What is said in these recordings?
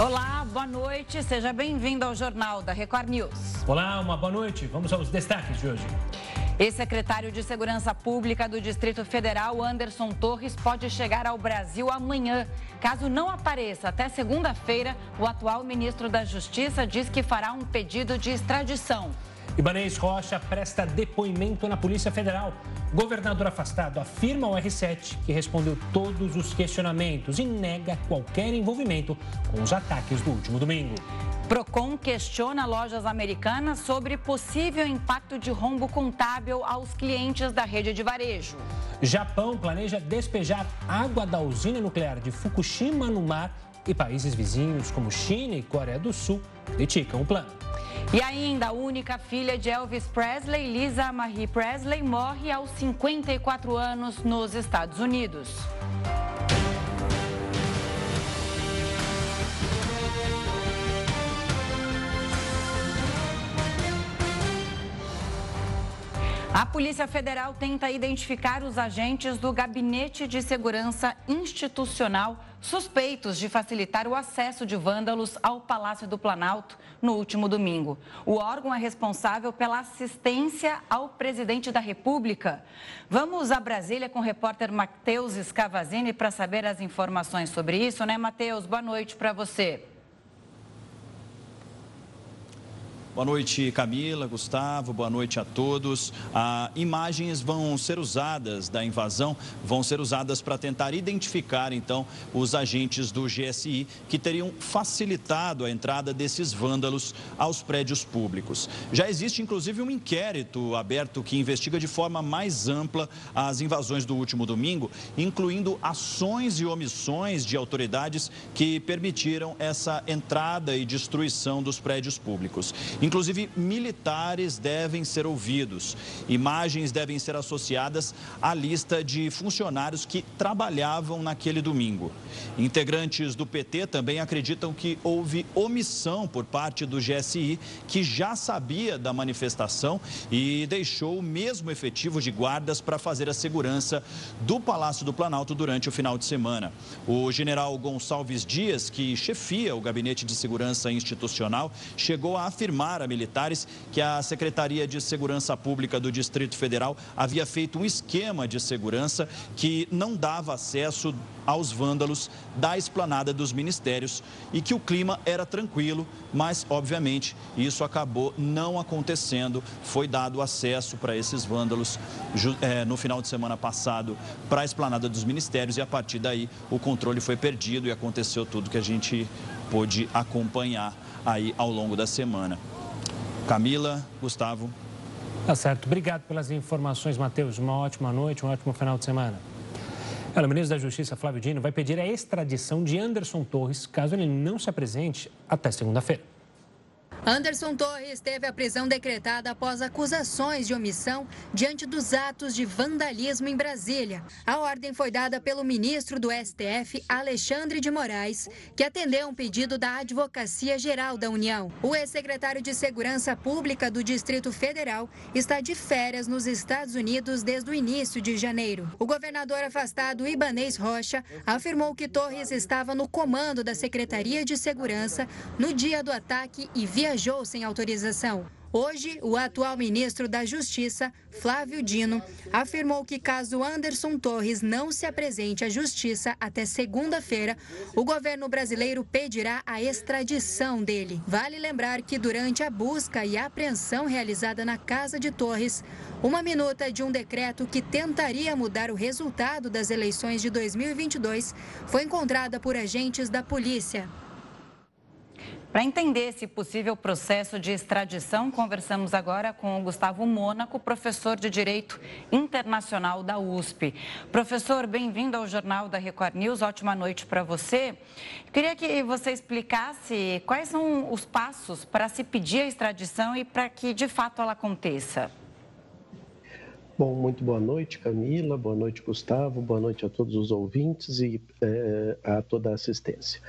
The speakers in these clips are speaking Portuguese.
Olá, boa noite. Seja bem-vindo ao Jornal da Record News. Olá, uma boa noite. Vamos aos destaques de hoje. Ex-secretário de Segurança Pública do Distrito Federal, Anderson Torres, pode chegar ao Brasil amanhã. Caso não apareça até segunda-feira, o atual ministro da Justiça diz que fará um pedido de extradição. Ibanez Rocha presta depoimento na Polícia Federal. Governador afastado afirma ao R7 que respondeu todos os questionamentos e nega qualquer envolvimento com os ataques do último domingo. Procon questiona lojas americanas sobre possível impacto de rombo contábil aos clientes da rede de varejo. Japão planeja despejar água da usina nuclear de Fukushima no mar e países vizinhos como China e Coreia do Sul criticam o plano. E ainda a única filha de Elvis Presley, Lisa Marie Presley, morre aos 54 anos nos Estados Unidos. A Polícia Federal tenta identificar os agentes do Gabinete de Segurança Institucional suspeitos de facilitar o acesso de vândalos ao Palácio do Planalto no último domingo. O órgão é responsável pela assistência ao presidente da República. Vamos a Brasília com o repórter Matheus Scavazini para saber as informações sobre isso, né, Matheus? Boa noite para você. Boa noite, Camila, Gustavo, boa noite a todos. Ah, imagens vão ser usadas da invasão, vão ser usadas para tentar identificar, então, os agentes do GSI que teriam facilitado a entrada desses vândalos aos prédios públicos. Já existe, inclusive, um inquérito aberto que investiga de forma mais ampla as invasões do último domingo, incluindo ações e omissões de autoridades que permitiram essa entrada e destruição dos prédios públicos. Inclusive, militares devem ser ouvidos. Imagens devem ser associadas à lista de funcionários que trabalhavam naquele domingo. Integrantes do PT também acreditam que houve omissão por parte do GSI, que já sabia da manifestação e deixou o mesmo efetivo de guardas para fazer a segurança do Palácio do Planalto durante o final de semana. O general Gonçalves Dias, que chefia o Gabinete de Segurança Institucional, chegou a afirmar a militares que a Secretaria de Segurança Pública do Distrito Federal havia feito um esquema de segurança que não dava acesso aos vândalos da esplanada dos ministérios e que o clima era tranquilo, mas, obviamente, isso acabou não acontecendo. Foi dado acesso para esses vândalos é, no final de semana passado para a esplanada dos ministérios e, a partir daí, o controle foi perdido e aconteceu tudo que a gente pôde acompanhar aí ao longo da semana. Camila, Gustavo. Tá certo. Obrigado pelas informações, Matheus. Uma ótima noite, um ótimo final de semana. o ministro da Justiça, Flávio Dino, vai pedir a extradição de Anderson Torres, caso ele não se apresente até segunda-feira. Anderson Torres teve a prisão decretada após acusações de omissão diante dos atos de vandalismo em Brasília. A ordem foi dada pelo ministro do STF, Alexandre de Moraes, que atendeu um pedido da Advocacia Geral da União. O ex-secretário de Segurança Pública do Distrito Federal está de férias nos Estados Unidos desde o início de janeiro. O governador afastado Ibanês Rocha afirmou que Torres estava no comando da Secretaria de Segurança no dia do ataque e viajou viajou sem autorização. Hoje, o atual ministro da Justiça, Flávio Dino, afirmou que caso Anderson Torres não se apresente à Justiça até segunda-feira, o governo brasileiro pedirá a extradição dele. Vale lembrar que durante a busca e apreensão realizada na casa de Torres, uma minuta de um decreto que tentaria mudar o resultado das eleições de 2022 foi encontrada por agentes da polícia. Para entender esse possível processo de extradição, conversamos agora com o Gustavo Mônaco, professor de Direito Internacional da USP. Professor, bem-vindo ao Jornal da Record News, ótima noite para você. Queria que você explicasse quais são os passos para se pedir a extradição e para que de fato ela aconteça. Bom, muito boa noite, Camila, boa noite, Gustavo, boa noite a todos os ouvintes e é, a toda a assistência.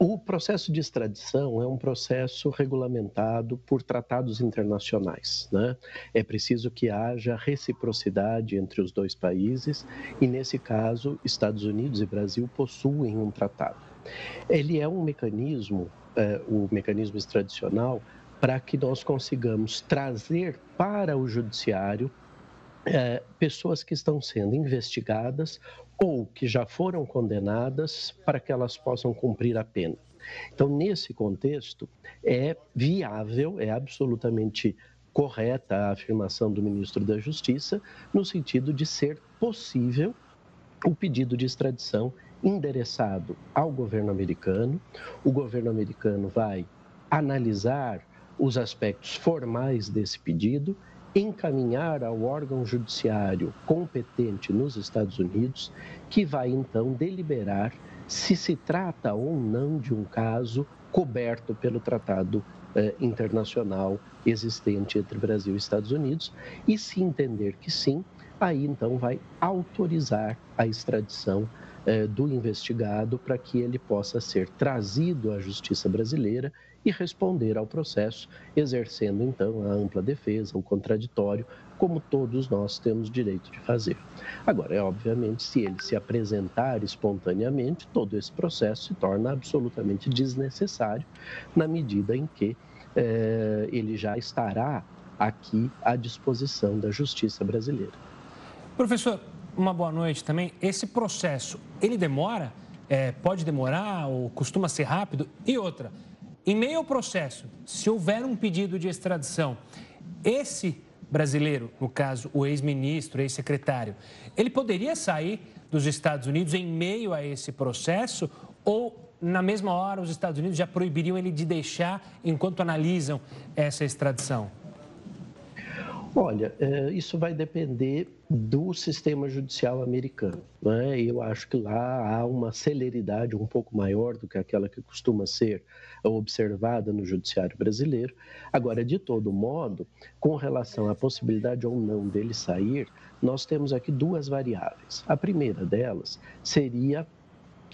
O processo de extradição é um processo regulamentado por tratados internacionais. Né? É preciso que haja reciprocidade entre os dois países e, nesse caso, Estados Unidos e Brasil possuem um tratado. Ele é um mecanismo, é, o mecanismo extradicional, para que nós consigamos trazer para o judiciário é, pessoas que estão sendo investigadas ou que já foram condenadas para que elas possam cumprir a pena. Então, nesse contexto, é viável, é absolutamente correta a afirmação do ministro da Justiça, no sentido de ser possível o pedido de extradição endereçado ao governo americano. O governo americano vai analisar os aspectos formais desse pedido encaminhar ao órgão judiciário competente nos Estados Unidos, que vai então deliberar se se trata ou não de um caso coberto pelo tratado eh, internacional existente entre Brasil e Estados Unidos, e se entender que sim, aí então vai autorizar a extradição eh, do investigado para que ele possa ser trazido à justiça brasileira e responder ao processo, exercendo então a ampla defesa, o contraditório, como todos nós temos direito de fazer. Agora, é obviamente, se ele se apresentar espontaneamente, todo esse processo se torna absolutamente desnecessário, na medida em que eh, ele já estará aqui à disposição da justiça brasileira. Professor, uma boa noite também. Esse processo, ele demora? É, pode demorar ou costuma ser rápido? E outra, em meio ao processo, se houver um pedido de extradição, esse brasileiro, no caso o ex-ministro, ex-secretário, ele poderia sair dos Estados Unidos em meio a esse processo ou na mesma hora os Estados Unidos já proibiriam ele de deixar enquanto analisam essa extradição? Olha, é, isso vai depender do sistema judicial americano. Né? Eu acho que lá há uma celeridade um pouco maior do que aquela que costuma ser observada no judiciário brasileiro. Agora, de todo modo, com relação à possibilidade ou não dele sair, nós temos aqui duas variáveis. A primeira delas seria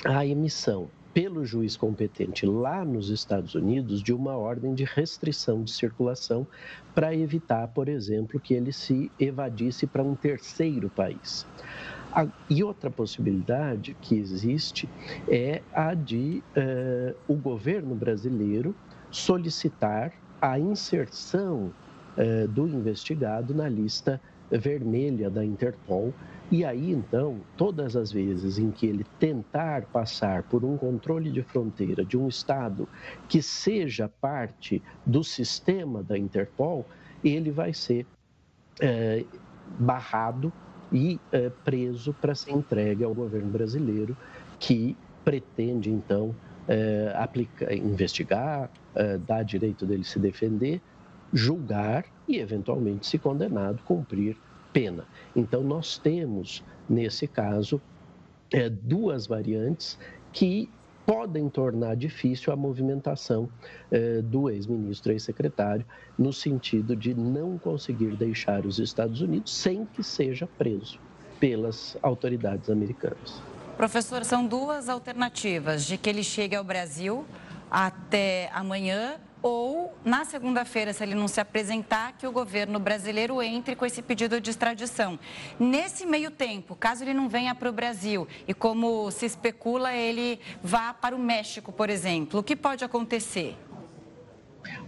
a emissão pelo juiz competente lá nos Estados Unidos de uma ordem de restrição de circulação para evitar, por exemplo, que ele se evadisse para um terceiro país. E outra possibilidade que existe é a de uh, o governo brasileiro solicitar a inserção uh, do investigado na lista vermelha da Interpol e aí, então, todas as vezes em que ele tentar passar por um controle de fronteira de um Estado que seja parte do sistema da Interpol, ele vai ser é, barrado e é, preso para ser entregue ao governo brasileiro, que pretende, então, é, aplicar, investigar, é, dar direito dele se defender, julgar e, eventualmente, se condenado, cumprir pena. Então, nós temos, nesse caso, é, duas variantes que podem tornar difícil a movimentação é, do ex-ministro ex-secretário, no sentido de não conseguir deixar os Estados Unidos sem que seja preso pelas autoridades americanas. Professor, são duas alternativas de que ele chegue ao Brasil até amanhã ou na segunda-feira, se ele não se apresentar, que o governo brasileiro entre com esse pedido de extradição. Nesse meio tempo, caso ele não venha para o Brasil e, como se especula, ele vá para o México, por exemplo, o que pode acontecer?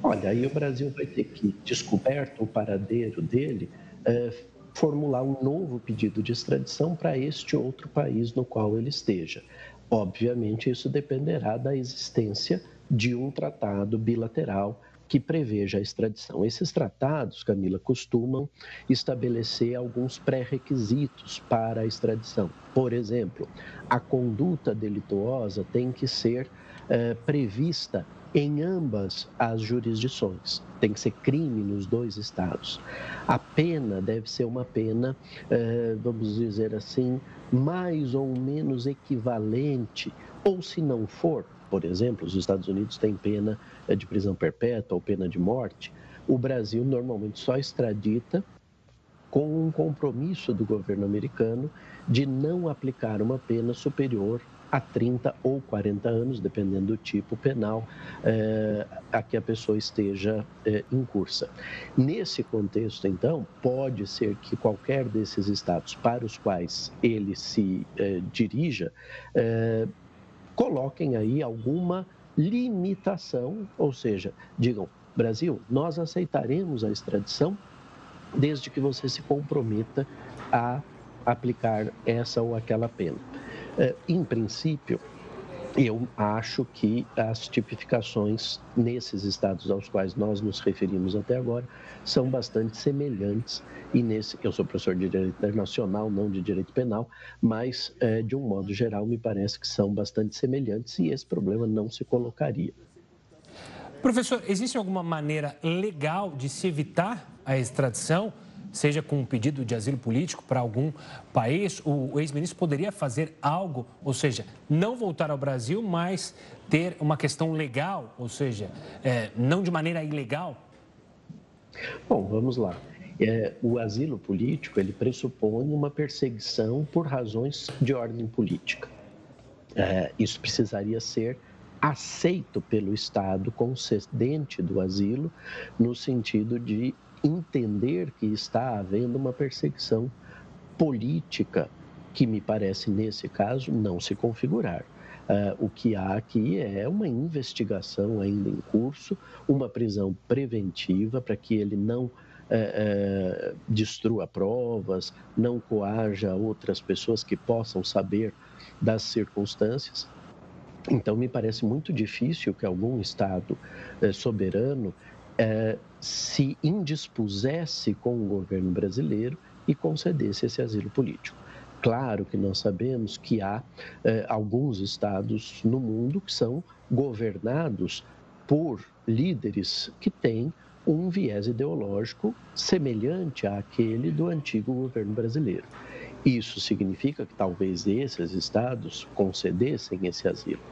Olha, aí o Brasil vai ter que, descoberto o paradeiro dele, é, formular um novo pedido de extradição para este outro país no qual ele esteja. Obviamente, isso dependerá da existência de um tratado bilateral que preveja a extradição. Esses tratados, Camila, costumam estabelecer alguns pré-requisitos para a extradição. Por exemplo, a conduta delituosa tem que ser eh, prevista em ambas as jurisdições. Tem que ser crime nos dois estados. A pena deve ser uma pena, eh, vamos dizer assim, mais ou menos equivalente, ou se não for, por exemplo, os Estados Unidos têm pena eh, de prisão perpétua ou pena de morte. O Brasil normalmente só extradita com um compromisso do governo americano de não aplicar uma pena superior a 30 ou 40 anos, dependendo do tipo penal é, a que a pessoa esteja é, em cursa. Nesse contexto, então, pode ser que qualquer desses estados para os quais ele se é, dirija coloquem aí alguma limitação, ou seja, digam, Brasil, nós aceitaremos a extradição desde que você se comprometa a aplicar essa ou aquela pena. É, em princípio, eu acho que as tipificações nesses estados aos quais nós nos referimos até agora são bastante semelhantes. E nesse eu sou professor de direito internacional não de direito penal mas é, de um modo geral me parece que são bastante semelhantes e esse problema não se colocaria. Professor existe alguma maneira legal de se evitar a extradição seja com um pedido de asilo político para algum país, o ex-ministro poderia fazer algo, ou seja, não voltar ao Brasil, mas ter uma questão legal, ou seja, é, não de maneira ilegal? Bom, vamos lá. É, o asilo político ele pressupõe uma perseguição por razões de ordem política. É, isso precisaria ser aceito pelo Estado concedente do asilo, no sentido de entender que está havendo uma perseguição política, que me parece, nesse caso, não se configurar. Uh, o que há aqui é uma investigação ainda em curso, uma prisão preventiva para que ele não uh, uh, destrua provas, não coaja outras pessoas que possam saber das circunstâncias. Então, me parece muito difícil que algum Estado eh, soberano é, se indispusesse com o governo brasileiro e concedesse esse asilo político. Claro que nós sabemos que há é, alguns estados no mundo que são governados por líderes que têm um viés ideológico semelhante àquele do antigo governo brasileiro. Isso significa que talvez esses estados concedessem esse asilo.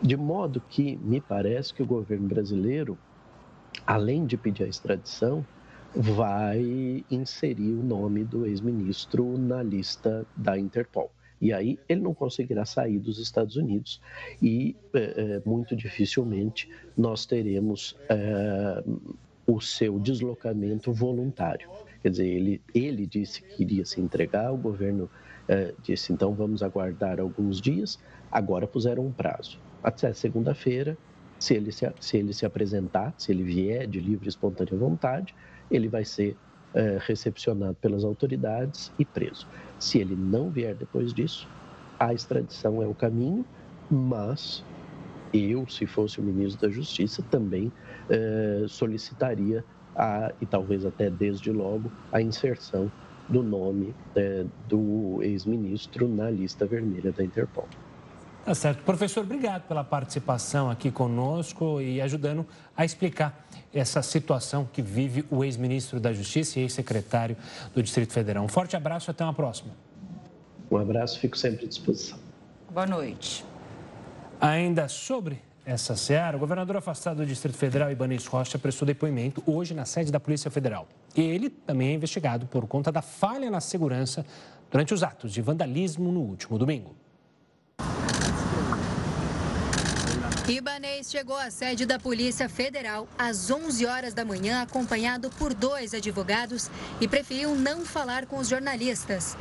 De modo que me parece que o governo brasileiro além de pedir a extradição, vai inserir o nome do ex-ministro na lista da Interpol. E aí ele não conseguirá sair dos Estados Unidos e é, muito dificilmente nós teremos é, o seu deslocamento voluntário. Quer dizer, ele, ele disse que iria se entregar, o governo é, disse então vamos aguardar alguns dias, agora puseram um prazo. Até segunda-feira se ele se, se ele se apresentar, se ele vier de livre e espontânea vontade, ele vai ser é, recepcionado pelas autoridades e preso. Se ele não vier depois disso, a extradição é o caminho, mas eu, se fosse o ministro da Justiça, também é, solicitaria, a, e talvez até desde logo, a inserção do nome é, do ex-ministro na lista vermelha da Interpol. Tá certo. Professor, obrigado pela participação aqui conosco e ajudando a explicar essa situação que vive o ex-ministro da Justiça e ex-secretário do Distrito Federal. Um forte abraço e até uma próxima. Um abraço, fico sempre à disposição. Boa noite. Ainda sobre essa seara, o governador afastado do Distrito Federal, Ibanez Rocha, prestou depoimento hoje na sede da Polícia Federal. E ele também é investigado por conta da falha na segurança durante os atos de vandalismo no último domingo. Ibanês chegou à sede da Polícia Federal às 11 horas da manhã, acompanhado por dois advogados e preferiu não falar com os jornalistas.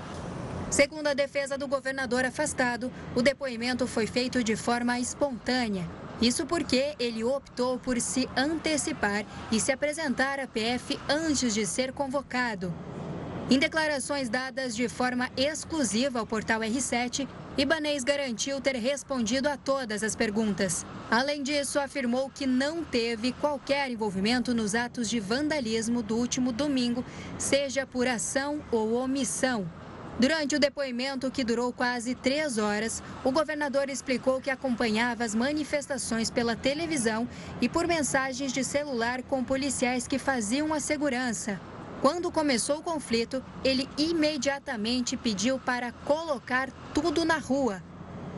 Segundo a defesa do governador afastado, o depoimento foi feito de forma espontânea. Isso porque ele optou por se antecipar e se apresentar à PF antes de ser convocado. Em declarações dadas de forma exclusiva ao portal R7, Ibanês garantiu ter respondido a todas as perguntas. Além disso, afirmou que não teve qualquer envolvimento nos atos de vandalismo do último domingo, seja por ação ou omissão. Durante o depoimento, que durou quase três horas, o governador explicou que acompanhava as manifestações pela televisão e por mensagens de celular com policiais que faziam a segurança. Quando começou o conflito, ele imediatamente pediu para colocar tudo na rua.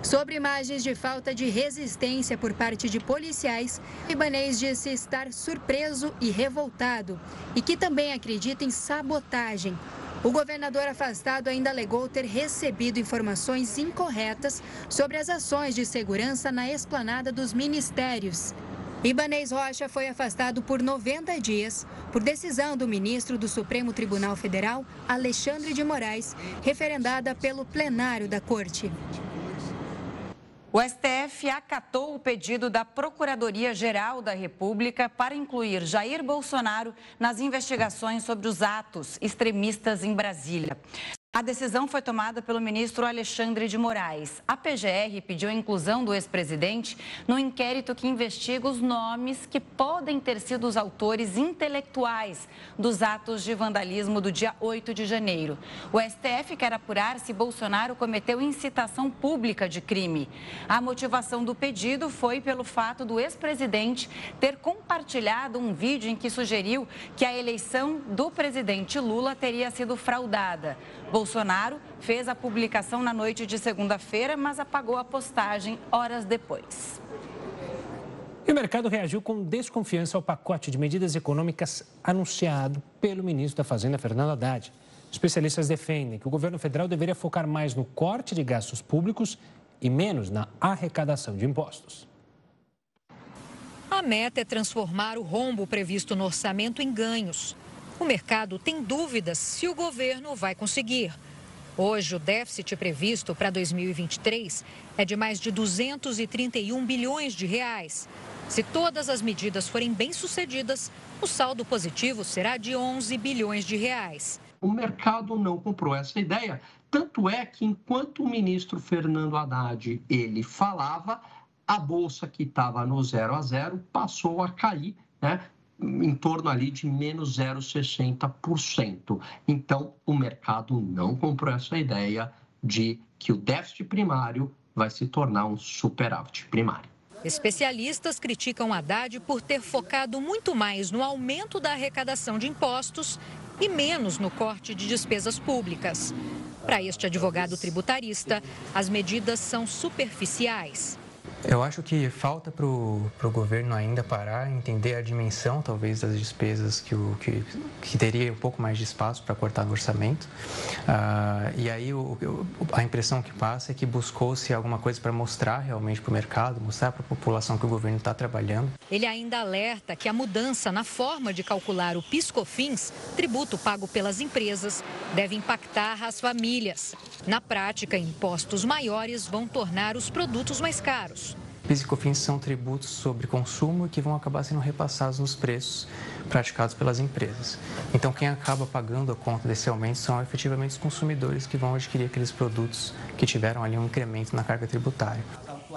Sobre imagens de falta de resistência por parte de policiais, Ibanês disse estar surpreso e revoltado e que também acredita em sabotagem. O governador afastado ainda alegou ter recebido informações incorretas sobre as ações de segurança na esplanada dos ministérios. Ibanez Rocha foi afastado por 90 dias por decisão do ministro do Supremo Tribunal Federal, Alexandre de Moraes, referendada pelo plenário da Corte. O STF acatou o pedido da Procuradoria-Geral da República para incluir Jair Bolsonaro nas investigações sobre os atos extremistas em Brasília. A decisão foi tomada pelo ministro Alexandre de Moraes. A PGR pediu a inclusão do ex-presidente no inquérito que investiga os nomes que podem ter sido os autores intelectuais dos atos de vandalismo do dia 8 de janeiro. O STF quer apurar se Bolsonaro cometeu incitação pública de crime. A motivação do pedido foi pelo fato do ex-presidente ter compartilhado um vídeo em que sugeriu que a eleição do presidente Lula teria sido fraudada. Bolsonaro fez a publicação na noite de segunda-feira, mas apagou a postagem horas depois. E o mercado reagiu com desconfiança ao pacote de medidas econômicas anunciado pelo ministro da Fazenda, Fernando Haddad. Especialistas defendem que o governo federal deveria focar mais no corte de gastos públicos e menos na arrecadação de impostos. A meta é transformar o rombo previsto no orçamento em ganhos. O mercado tem dúvidas se o governo vai conseguir. Hoje, o déficit previsto para 2023 é de mais de 231 bilhões de reais. Se todas as medidas forem bem-sucedidas, o saldo positivo será de 11 bilhões de reais. O mercado não comprou essa ideia, tanto é que enquanto o ministro Fernando Haddad ele falava, a bolsa que estava no zero a zero passou a cair, né? Em torno ali de menos 0,60%. Então, o mercado não comprou essa ideia de que o déficit primário vai se tornar um superávit primário. Especialistas criticam Haddad por ter focado muito mais no aumento da arrecadação de impostos e menos no corte de despesas públicas. Para este advogado tributarista, as medidas são superficiais. Eu acho que falta para o governo ainda parar, entender a dimensão, talvez, das despesas que, o, que, que teria um pouco mais de espaço para cortar no orçamento. Uh, e aí o, a impressão que passa é que buscou-se alguma coisa para mostrar realmente para o mercado, mostrar para a população que o governo está trabalhando. Ele ainda alerta que a mudança na forma de calcular o PiscoFins, tributo pago pelas empresas, deve impactar as famílias. Na prática, impostos maiores vão tornar os produtos mais caros. PIS e COFINS são tributos sobre consumo que vão acabar sendo repassados nos preços praticados pelas empresas. Então, quem acaba pagando a conta desse aumento são efetivamente os consumidores que vão adquirir aqueles produtos que tiveram ali um incremento na carga tributária.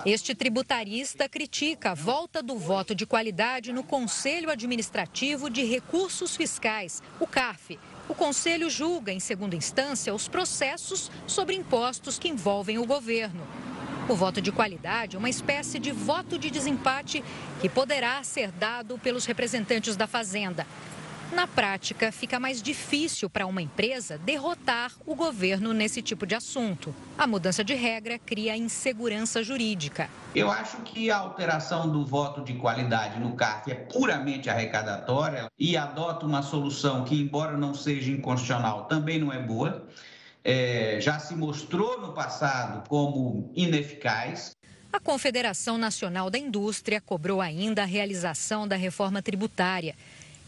Este tributarista critica a volta do voto de qualidade no Conselho Administrativo de Recursos Fiscais, o CARF. O Conselho julga, em segunda instância, os processos sobre impostos que envolvem o governo. O voto de qualidade é uma espécie de voto de desempate que poderá ser dado pelos representantes da Fazenda. Na prática, fica mais difícil para uma empresa derrotar o governo nesse tipo de assunto. A mudança de regra cria insegurança jurídica. Eu acho que a alteração do voto de qualidade no CARF é puramente arrecadatória e adota uma solução que, embora não seja inconstitucional, também não é boa é, já se mostrou no passado como ineficaz. A Confederação Nacional da Indústria cobrou ainda a realização da reforma tributária.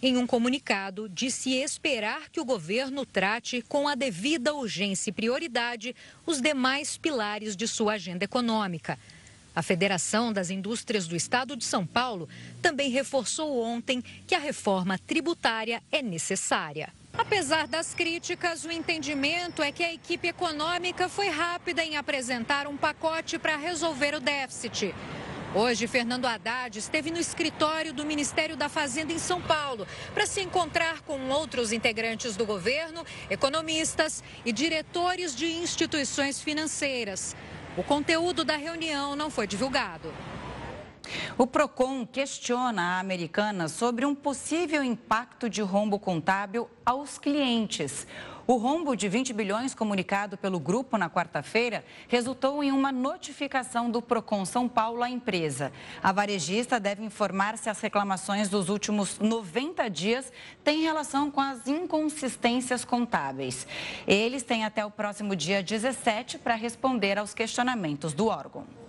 Em um comunicado, disse esperar que o governo trate com a devida urgência e prioridade os demais pilares de sua agenda econômica. A Federação das Indústrias do Estado de São Paulo também reforçou ontem que a reforma tributária é necessária. Apesar das críticas, o entendimento é que a equipe econômica foi rápida em apresentar um pacote para resolver o déficit. Hoje, Fernando Haddad esteve no escritório do Ministério da Fazenda em São Paulo para se encontrar com outros integrantes do governo, economistas e diretores de instituições financeiras. O conteúdo da reunião não foi divulgado. O PROCON questiona a americana sobre um possível impacto de rombo contábil aos clientes. O rombo de 20 bilhões comunicado pelo grupo na quarta-feira resultou em uma notificação do Procon São Paulo à empresa. A varejista deve informar se as reclamações dos últimos 90 dias têm relação com as inconsistências contábeis. Eles têm até o próximo dia 17 para responder aos questionamentos do órgão.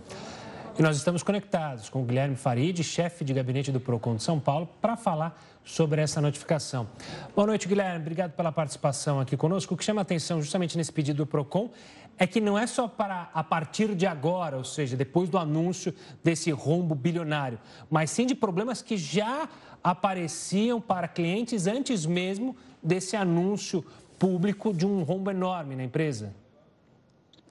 E nós estamos conectados com o Guilherme Farid, chefe de gabinete do PROCON de São Paulo, para falar sobre essa notificação. Boa noite, Guilherme. Obrigado pela participação aqui conosco. O que chama atenção justamente nesse pedido do PROCON é que não é só para a partir de agora, ou seja, depois do anúncio desse rombo bilionário, mas sim de problemas que já apareciam para clientes antes mesmo desse anúncio público de um rombo enorme na empresa.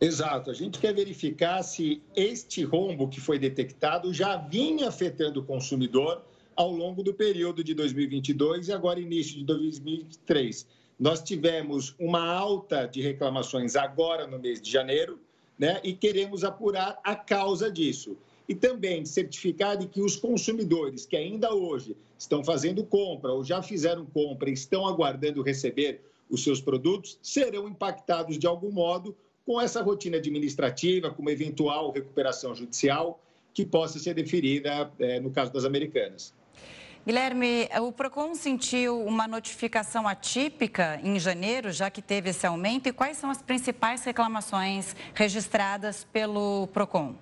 Exato. A gente quer verificar se este rombo que foi detectado já vinha afetando o consumidor ao longo do período de 2022 e agora início de 2023. Nós tivemos uma alta de reclamações agora no mês de janeiro, né? E queremos apurar a causa disso. E também certificar de que os consumidores que ainda hoje estão fazendo compra ou já fizeram compra e estão aguardando receber os seus produtos serão impactados de algum modo com essa rotina administrativa, com uma eventual recuperação judicial que possa ser deferida é, no caso das americanas. Guilherme, o PROCON sentiu uma notificação atípica em janeiro, já que teve esse aumento, e quais são as principais reclamações registradas pelo PROCON?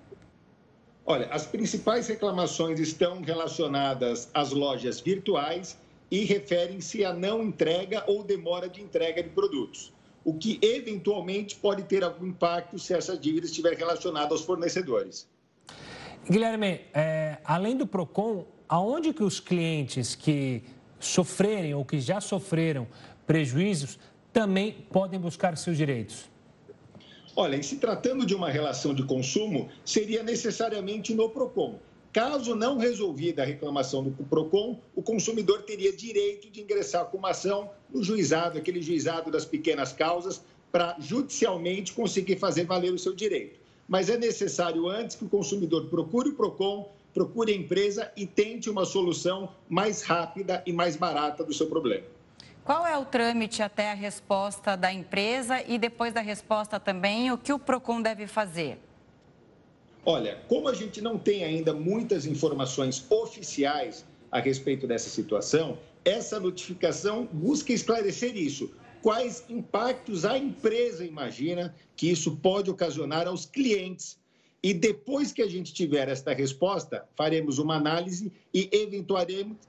Olha, as principais reclamações estão relacionadas às lojas virtuais e referem-se à não entrega ou demora de entrega de produtos o que eventualmente pode ter algum impacto se essa dívida estiver relacionada aos fornecedores. Guilherme, é, além do PROCON, aonde que os clientes que sofrerem ou que já sofreram prejuízos também podem buscar seus direitos? Olha, se tratando de uma relação de consumo, seria necessariamente no PROCON. Caso não resolvida a reclamação do PROCON, o consumidor teria direito de ingressar com uma ação no juizado, aquele juizado das pequenas causas, para judicialmente conseguir fazer valer o seu direito. Mas é necessário antes que o consumidor procure o PROCON, procure a empresa e tente uma solução mais rápida e mais barata do seu problema. Qual é o trâmite até a resposta da empresa e depois da resposta também, o que o PROCON deve fazer? Olha, como a gente não tem ainda muitas informações oficiais a respeito dessa situação, essa notificação busca esclarecer isso. Quais impactos a empresa imagina que isso pode ocasionar aos clientes? E depois que a gente tiver esta resposta, faremos uma análise e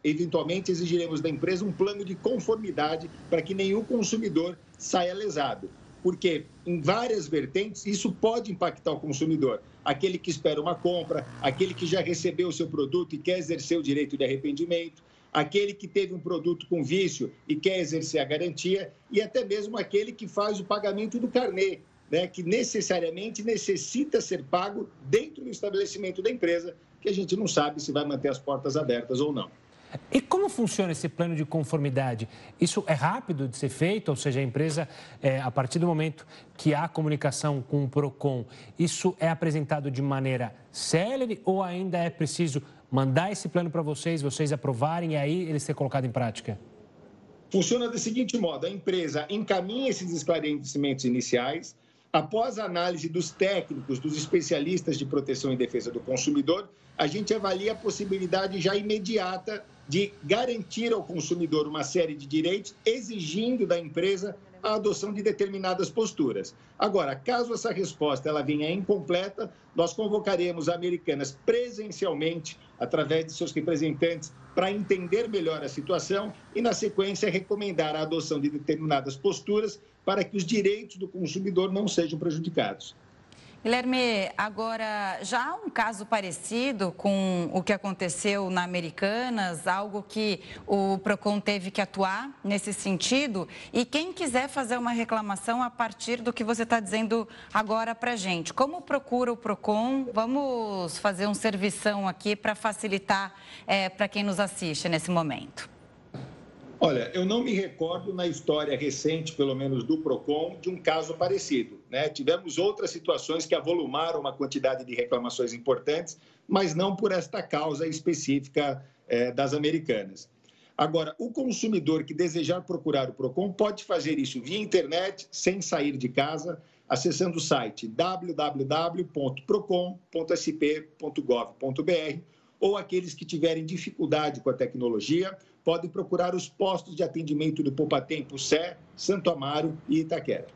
eventualmente exigiremos da empresa um plano de conformidade para que nenhum consumidor saia lesado porque em várias vertentes isso pode impactar o consumidor. Aquele que espera uma compra, aquele que já recebeu o seu produto e quer exercer o direito de arrependimento, aquele que teve um produto com vício e quer exercer a garantia, e até mesmo aquele que faz o pagamento do carnê, né, que necessariamente necessita ser pago dentro do estabelecimento da empresa, que a gente não sabe se vai manter as portas abertas ou não. E como funciona esse plano de conformidade? Isso é rápido de ser feito? Ou seja, a empresa, é, a partir do momento que há comunicação com o PROCON, isso é apresentado de maneira célere ou ainda é preciso mandar esse plano para vocês, vocês aprovarem e aí ele ser colocado em prática? Funciona da seguinte modo: a empresa encaminha esses esclarecimentos iniciais, Após a análise dos técnicos, dos especialistas de proteção e defesa do consumidor, a gente avalia a possibilidade já imediata de garantir ao consumidor uma série de direitos, exigindo da empresa a adoção de determinadas posturas. Agora, caso essa resposta ela venha incompleta, nós convocaremos Americanas presencialmente, através de seus representantes, para entender melhor a situação e, na sequência, recomendar a adoção de determinadas posturas para que os direitos do consumidor não sejam prejudicados. Guilherme, agora já há um caso parecido com o que aconteceu na Americanas, algo que o Procon teve que atuar nesse sentido. E quem quiser fazer uma reclamação a partir do que você está dizendo agora para gente, como procura o Procon? Vamos fazer um servição aqui para facilitar é, para quem nos assiste nesse momento. Olha, eu não me recordo na história recente, pelo menos do PROCON, de um caso parecido. Né? Tivemos outras situações que avolumaram uma quantidade de reclamações importantes, mas não por esta causa específica é, das americanas. Agora, o consumidor que desejar procurar o PROCON pode fazer isso via internet, sem sair de casa, acessando o site www.procon.sp.gov.br ou aqueles que tiverem dificuldade com a tecnologia, podem procurar os postos de atendimento do Poupa Tempo Sé, Santo Amaro e Itaquera.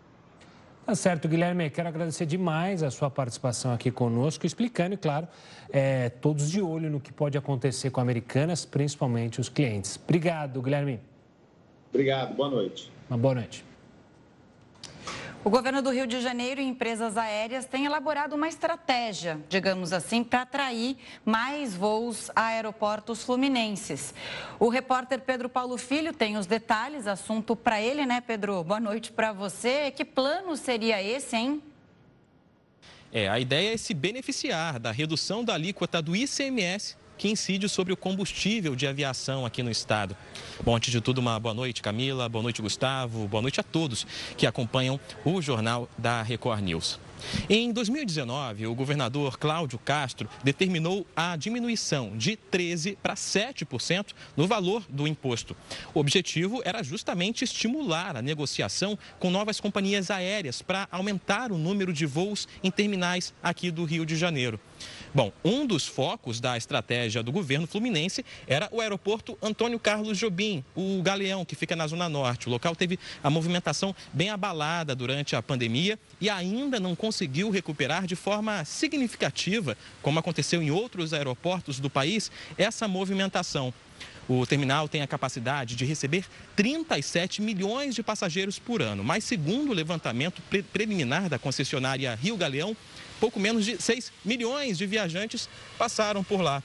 Tá certo, Guilherme. Quero agradecer demais a sua participação aqui conosco, explicando, e claro, é, todos de olho no que pode acontecer com Americanas, principalmente os clientes. Obrigado, Guilherme. Obrigado, boa noite. Uma boa noite. O governo do Rio de Janeiro e empresas aéreas têm elaborado uma estratégia, digamos assim, para atrair mais voos a aeroportos fluminenses. O repórter Pedro Paulo Filho tem os detalhes, assunto para ele, né, Pedro? Boa noite para você. Que plano seria esse, hein? É, a ideia é se beneficiar da redução da alíquota do ICMS que incide sobre o combustível de aviação aqui no estado. Bom, antes de tudo, uma boa noite, Camila, boa noite, Gustavo, boa noite a todos que acompanham o Jornal da Record News. Em 2019, o governador Cláudio Castro determinou a diminuição de 13% para 7% no valor do imposto. O objetivo era justamente estimular a negociação com novas companhias aéreas para aumentar o número de voos em terminais aqui do Rio de Janeiro. Bom, um dos focos da estratégia do governo fluminense era o aeroporto Antônio Carlos Jobim, o Galeão, que fica na Zona Norte. O local teve a movimentação bem abalada durante a pandemia e ainda não conseguiu recuperar de forma significativa, como aconteceu em outros aeroportos do país, essa movimentação. O terminal tem a capacidade de receber 37 milhões de passageiros por ano, mas segundo o levantamento pre preliminar da concessionária Rio Galeão, pouco menos de 6 milhões de viajantes passaram por lá.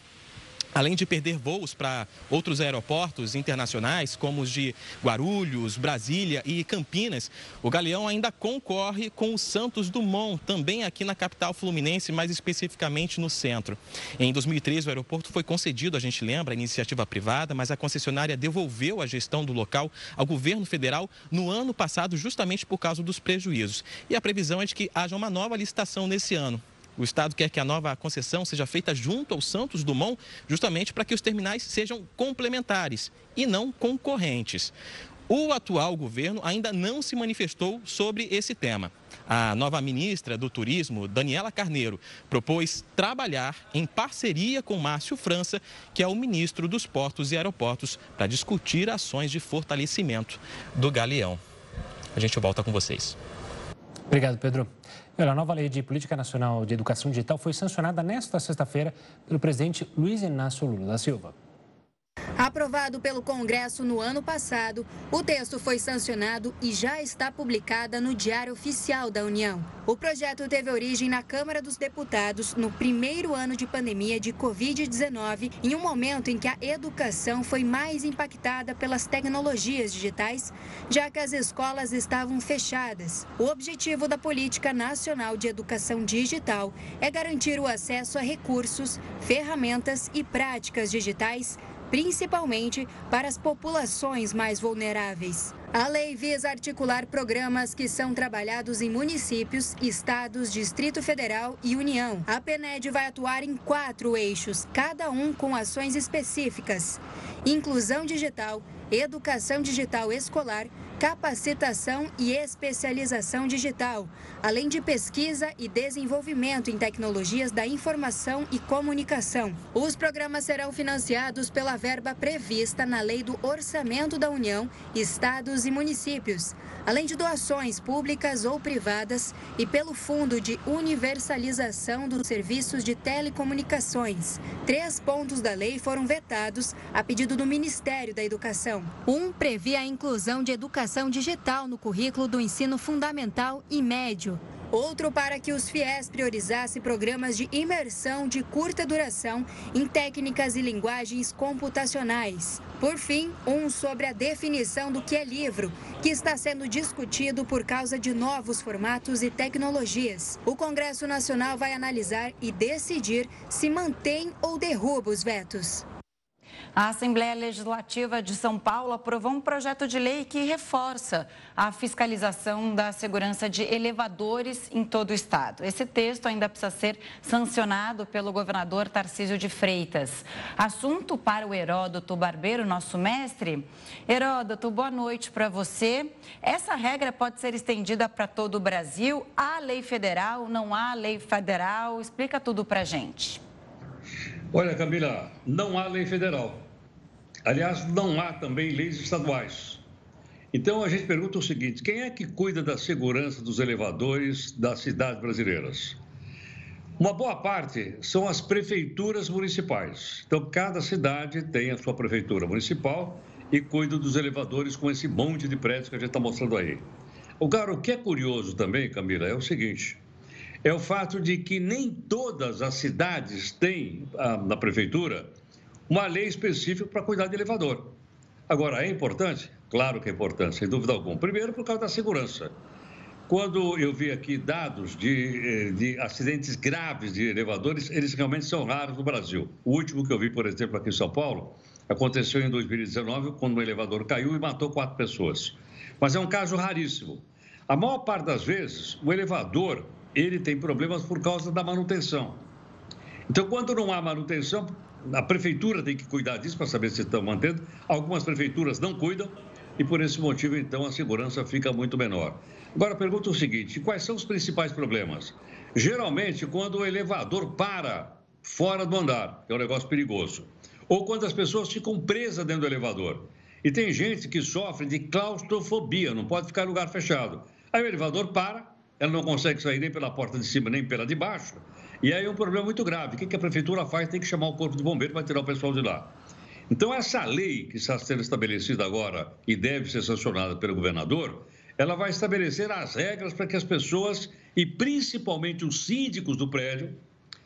Além de perder voos para outros aeroportos internacionais, como os de Guarulhos, Brasília e Campinas, o Galeão ainda concorre com o Santos Dumont, também aqui na capital fluminense, mais especificamente no centro. Em 2013, o aeroporto foi concedido, a gente lembra, à iniciativa privada, mas a concessionária devolveu a gestão do local ao governo federal no ano passado, justamente por causa dos prejuízos. E a previsão é de que haja uma nova licitação nesse ano. O Estado quer que a nova concessão seja feita junto ao Santos Dumont, justamente para que os terminais sejam complementares e não concorrentes. O atual governo ainda não se manifestou sobre esse tema. A nova ministra do Turismo, Daniela Carneiro, propôs trabalhar em parceria com Márcio França, que é o ministro dos Portos e Aeroportos, para discutir ações de fortalecimento do Galeão. A gente volta com vocês. Obrigado, Pedro. A nova lei de política nacional de educação digital foi sancionada nesta sexta-feira pelo presidente Luiz Inácio Lula da Silva. Aprovado pelo Congresso no ano passado, o texto foi sancionado e já está publicada no Diário Oficial da União. O projeto teve origem na Câmara dos Deputados no primeiro ano de pandemia de Covid-19, em um momento em que a educação foi mais impactada pelas tecnologias digitais, já que as escolas estavam fechadas. O objetivo da Política Nacional de Educação Digital é garantir o acesso a recursos, ferramentas e práticas digitais principalmente para as populações mais vulneráveis. A lei visa articular programas que são trabalhados em municípios, estados, Distrito Federal e União. A PNED vai atuar em quatro eixos, cada um com ações específicas: inclusão digital, educação digital escolar, capacitação e especialização digital, além de pesquisa e desenvolvimento em tecnologias da informação e comunicação. Os programas serão financiados pela verba prevista na Lei do Orçamento da União, Estados e Municípios, além de doações públicas ou privadas e pelo Fundo de Universalização dos Serviços de Telecomunicações. Três pontos da lei foram vetados a pedido do Ministério da Educação. Um previa a inclusão de educação educação digital no currículo do ensino fundamental e médio. Outro para que os FIES priorizassem programas de imersão de curta duração em técnicas e linguagens computacionais. Por fim, um sobre a definição do que é livro, que está sendo discutido por causa de novos formatos e tecnologias. O Congresso Nacional vai analisar e decidir se mantém ou derruba os vetos. A Assembleia Legislativa de São Paulo aprovou um projeto de lei que reforça a fiscalização da segurança de elevadores em todo o estado. Esse texto ainda precisa ser sancionado pelo governador Tarcísio de Freitas. Assunto para o Heródoto Barbeiro, nosso mestre. Heródoto, boa noite para você. Essa regra pode ser estendida para todo o Brasil? Há lei federal? Não há lei federal? Explica tudo para gente. Olha, Camila, não há lei federal. Aliás, não há também leis estaduais. Então a gente pergunta o seguinte: quem é que cuida da segurança dos elevadores das cidades brasileiras? Uma boa parte são as prefeituras municipais. Então, cada cidade tem a sua prefeitura municipal e cuida dos elevadores com esse monte de prédios que a gente está mostrando aí. O que é curioso também, Camila, é o seguinte: é o fato de que nem todas as cidades têm ah, na prefeitura uma lei específica para cuidar de elevador. Agora, é importante? Claro que é importante, sem dúvida alguma. Primeiro, por causa da segurança. Quando eu vi aqui dados de, eh, de acidentes graves de elevadores, eles realmente são raros no Brasil. O último que eu vi, por exemplo, aqui em São Paulo, aconteceu em 2019, quando um elevador caiu e matou quatro pessoas. Mas é um caso raríssimo. A maior parte das vezes, o elevador ele tem problemas por causa da manutenção. Então, quando não há manutenção, a prefeitura tem que cuidar disso para saber se estão mantendo. Algumas prefeituras não cuidam e, por esse motivo, então, a segurança fica muito menor. Agora, pergunta o seguinte: quais são os principais problemas? Geralmente, quando o elevador para fora do andar, que é um negócio perigoso, ou quando as pessoas ficam presas dentro do elevador. E tem gente que sofre de claustrofobia, não pode ficar em lugar fechado. Aí o elevador para, ela não consegue sair nem pela porta de cima nem pela de baixo. E aí é um problema muito grave. O que a prefeitura faz? Tem que chamar o corpo de bombeiro para tirar o pessoal de lá. Então, essa lei que está sendo estabelecida agora e deve ser sancionada pelo governador, ela vai estabelecer as regras para que as pessoas, e principalmente os síndicos do prédio,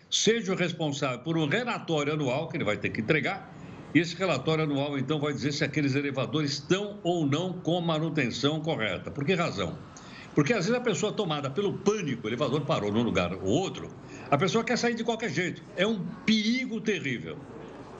sejam responsáveis por um relatório anual que ele vai ter que entregar. E esse relatório anual, então, vai dizer se aqueles elevadores estão ou não com manutenção correta. Por que razão? Porque às vezes a pessoa tomada pelo pânico, o elevador parou num lugar ou outro, a pessoa quer sair de qualquer jeito. É um perigo terrível.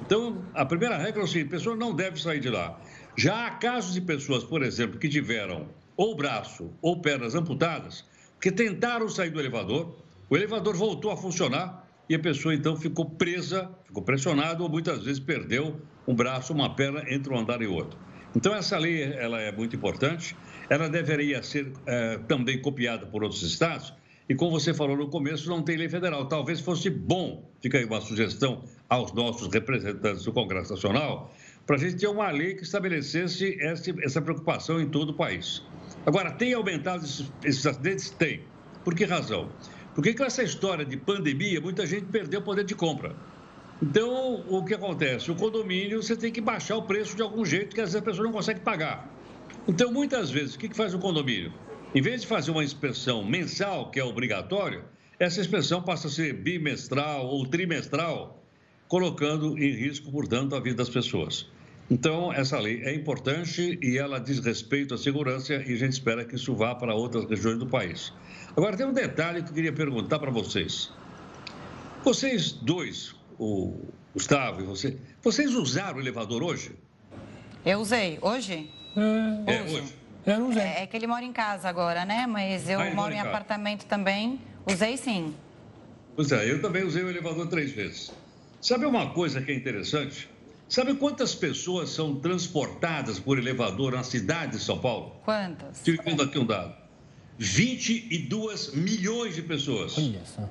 Então, a primeira regra é o seguinte: a pessoa não deve sair de lá. Já há casos de pessoas, por exemplo, que tiveram ou braço ou pernas amputadas, que tentaram sair do elevador, o elevador voltou a funcionar e a pessoa então ficou presa, ficou pressionada ou muitas vezes perdeu um braço, uma perna entre um andar e outro. Então, essa lei ela é muito importante ela deveria ser é, também copiada por outros estados. E como você falou no começo, não tem lei federal. Talvez fosse bom, fica aí uma sugestão aos nossos representantes do Congresso Nacional, para a gente ter uma lei que estabelecesse essa preocupação em todo o país. Agora, tem aumentado esses, esses acidentes? Tem. Por que razão? Porque com essa história de pandemia, muita gente perdeu o poder de compra. Então, o que acontece? O condomínio, você tem que baixar o preço de algum jeito que às vezes a pessoa não consegue pagar. Então, muitas vezes, o que faz o condomínio? Em vez de fazer uma inspeção mensal, que é obrigatório, essa inspeção passa a ser bimestral ou trimestral, colocando em risco, portanto, a vida das pessoas. Então, essa lei é importante e ela diz respeito à segurança e a gente espera que isso vá para outras regiões do país. Agora, tem um detalhe que eu queria perguntar para vocês. Vocês dois, o Gustavo e você, vocês usaram o elevador hoje? Eu usei. Hoje? É, é hoje. Eu não usei. É, é, que ele mora em casa agora, né? Mas eu ah, moro em, em apartamento também. Usei sim. Pois é, eu também usei o elevador três vezes. Sabe uma coisa que é interessante? Sabe quantas pessoas são transportadas por elevador na cidade de São Paulo? Quantas? Estive vendo aqui um dado. 22 milhões de pessoas. Olha só.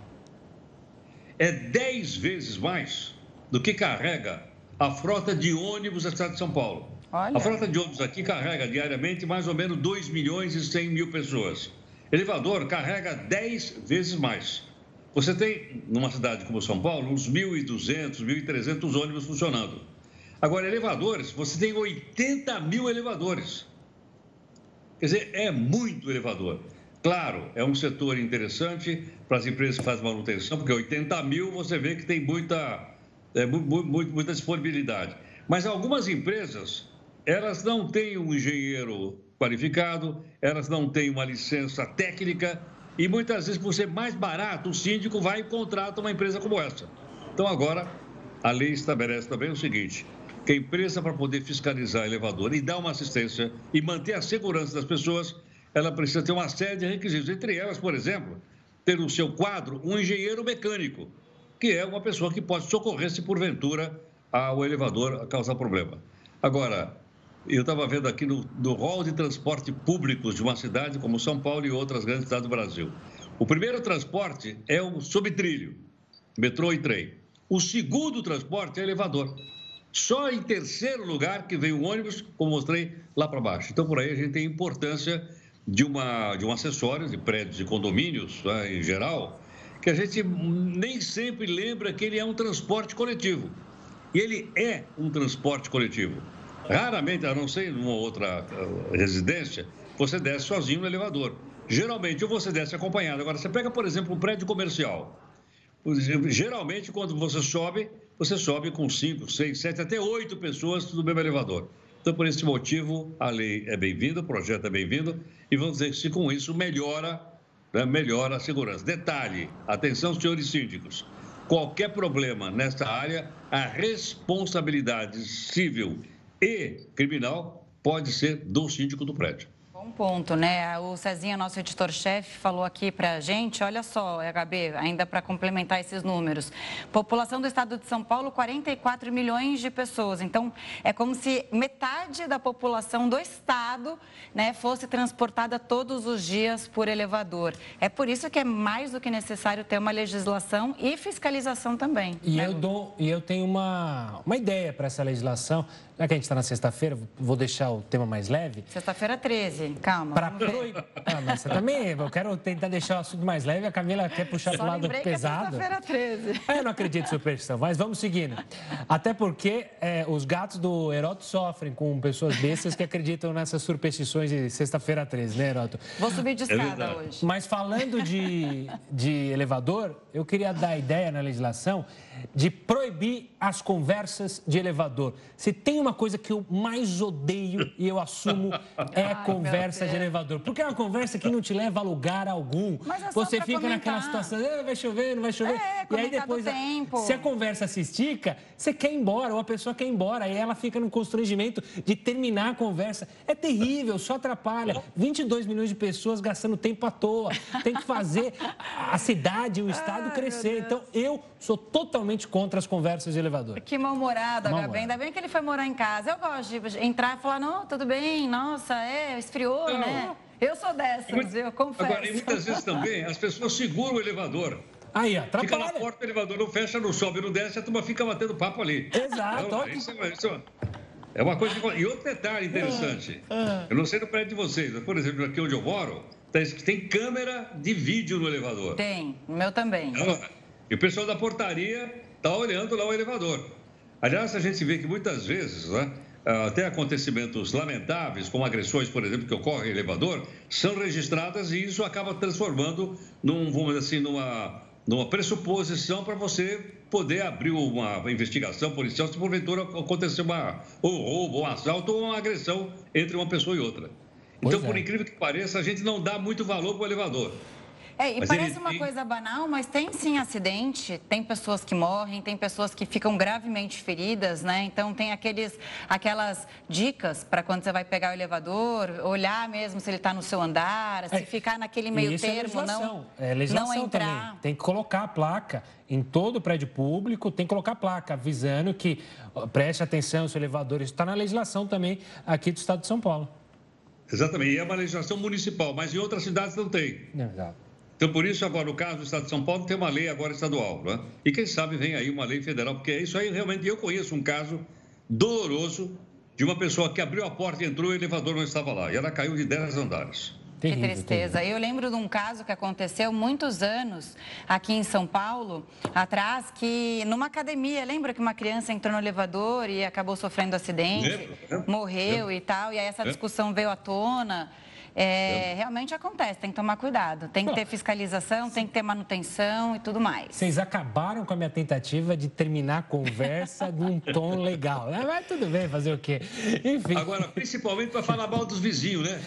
É 10 vezes mais do que carrega a frota de ônibus da cidade de São Paulo. Olha. A frota de ônibus aqui carrega diariamente mais ou menos 2 milhões e 100 mil pessoas. Elevador carrega 10 vezes mais. Você tem, numa cidade como São Paulo, uns 1.200, 1.300 ônibus funcionando. Agora, elevadores, você tem 80 mil elevadores. Quer dizer, é muito elevador. Claro, é um setor interessante para as empresas que fazem manutenção, porque 80 mil você vê que tem muita, é, muita disponibilidade. Mas algumas empresas elas não têm um engenheiro qualificado, elas não têm uma licença técnica e muitas vezes, por ser mais barato, o síndico vai e contrata uma empresa como essa. Então, agora, a lei estabelece também o seguinte: que a empresa, para poder fiscalizar elevador e dar uma assistência e manter a segurança das pessoas, ela precisa ter uma série de requisitos. Entre elas, por exemplo, ter no seu quadro um engenheiro mecânico, que é uma pessoa que pode socorrer se porventura o elevador causar problema. Agora, eu estava vendo aqui no, no rol de transporte públicos de uma cidade como São Paulo e outras grandes cidades do Brasil. O primeiro transporte é o subtrilho, metrô e trem. O segundo transporte é elevador. Só em terceiro lugar que vem o ônibus, como mostrei lá para baixo. Então, por aí a gente tem importância de, uma, de um acessório de prédios e condomínios, né, em geral, que a gente nem sempre lembra que ele é um transporte coletivo. E ele é um transporte coletivo. Raramente, a não ser em uma outra uh, residência, você desce sozinho no elevador. Geralmente, ou você desce acompanhado. Agora, você pega, por exemplo, um prédio comercial. Geralmente, quando você sobe, você sobe com 5, 6, 7, até 8 pessoas no mesmo elevador. Então, por esse motivo, a lei é bem-vinda, o projeto é bem-vindo, e vamos dizer que com isso melhora, né, melhora a segurança. Detalhe, atenção, senhores síndicos, qualquer problema nesta área, a responsabilidade civil e criminal pode ser do síndico do prédio. Bom ponto, né? O Cezinha, nosso editor-chefe, falou aqui para a gente, olha só, HB, ainda para complementar esses números. População do estado de São Paulo, 44 milhões de pessoas. Então, é como se metade da população do estado né, fosse transportada todos os dias por elevador. É por isso que é mais do que necessário ter uma legislação e fiscalização também. E, né? eu, dou, e eu tenho uma, uma ideia para essa legislação. Já que a gente está na sexta-feira, vou deixar o tema mais leve. Sexta-feira 13, calma. Pra proibir. Ah, mas você também, eu quero tentar deixar o assunto mais leve. A Camila quer puxar para o lado pesado. É sexta-feira 13. É, eu não acredito em superstição, mas vamos seguindo. Até porque é, os gatos do Heroto sofrem com pessoas bestas que acreditam nessas superstições de sexta-feira 13, né, Heroto? Vou subir de escada é hoje. Mas falando de, de elevador, eu queria dar a ideia na legislação de proibir as conversas de elevador. Se tem uma coisa que eu mais odeio e eu assumo é Ai, conversa de elevador. Porque é uma conversa que não te leva a lugar algum. É Você fica comentar. naquela situação, ah, vai chover, não vai chover. É, e aí depois, se a conversa se estica, você quer ir embora, ou a pessoa quer ir embora, e ela fica no constrangimento de terminar a conversa. É terrível, só atrapalha. 22 milhões de pessoas gastando tempo à toa. Tem que fazer a cidade, o estado crescer. Então, eu sou totalmente contra as conversas de elevador. Que mal-humorado, mal Ainda bem que ele foi morar em casa. Eu gosto de entrar e falar, não, tudo bem, nossa, é, esfriou, não. né? Eu sou dessas, eu confesso. Agora, e muitas vezes também as pessoas seguram o elevador. Aí, atrapalha. Fica na porta, o elevador não fecha, não sobe, não desce, a turma fica batendo papo ali. Exato. Então, isso, é, isso é uma coisa... Que... E outro detalhe interessante. Ah, ah. Eu não sei no prédio de vocês, mas, por exemplo, aqui onde eu moro, tem câmera de vídeo no elevador. Tem, o meu também. Então, e o pessoal da portaria está olhando lá o elevador. Aliás, a gente vê que muitas vezes, né, até acontecimentos lamentáveis, como agressões, por exemplo, que ocorrem em elevador, são registradas e isso acaba transformando num, vamos assim, numa, numa pressuposição para você poder abrir uma investigação policial se porventura acontecer uma, um roubo, um assalto ou uma agressão entre uma pessoa e outra. Então, é. por incrível que pareça, a gente não dá muito valor para o elevador. É, e mas parece ele, uma ele... coisa banal, mas tem sim acidente, tem pessoas que morrem, tem pessoas que ficam gravemente feridas, né? Então tem aqueles, aquelas dicas para quando você vai pegar o elevador, olhar mesmo se ele está no seu andar, se é, ficar naquele meio é termo, é não, é legislação não entrar. Também. Tem que colocar a placa em todo o prédio público, tem que colocar a placa avisando que preste atenção, se o elevador está na legislação também aqui do Estado de São Paulo. Exatamente, e é uma legislação municipal, mas em outras cidades não tem. Exato. Então, por isso, agora, no caso do Estado de São Paulo, tem uma lei agora estadual, né? E quem sabe vem aí uma lei federal, porque isso aí realmente eu conheço um caso doloroso de uma pessoa que abriu a porta e entrou e o elevador não estava lá. E ela caiu de 10 andares. Terrível, que tristeza. Terrível. Eu lembro de um caso que aconteceu muitos anos aqui em São Paulo, atrás, que numa academia, lembra que uma criança entrou no elevador e acabou sofrendo acidente, lembro, lembro, morreu lembro. e tal, e aí essa discussão veio à tona. É, realmente acontece, tem que tomar cuidado. Tem que ter fiscalização, tem que ter manutenção e tudo mais. Vocês acabaram com a minha tentativa de terminar a conversa num tom legal. É, mas tudo bem, fazer o quê? Enfim. Agora, principalmente para falar mal dos vizinhos, né?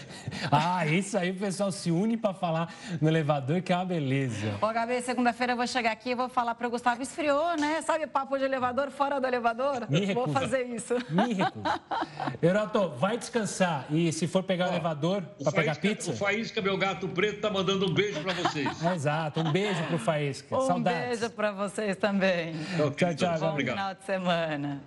Ah, isso aí o pessoal se une para falar no elevador, que é uma beleza. Ô, Gabi, segunda-feira eu vou chegar aqui e vou falar para o Gustavo, esfriou, né? Sabe papo de elevador fora do elevador? Me recusa. Vou fazer isso. Me recuso. Heroto, vai descansar e se for pegar Ó, o elevador para pegar pizza... O Faísca, meu gato preto, tá mandando um beijo para vocês. Exato, um beijo pro Faísca. Um Saudades. beijo para vocês também. tchau, tchau. Bom final de semana.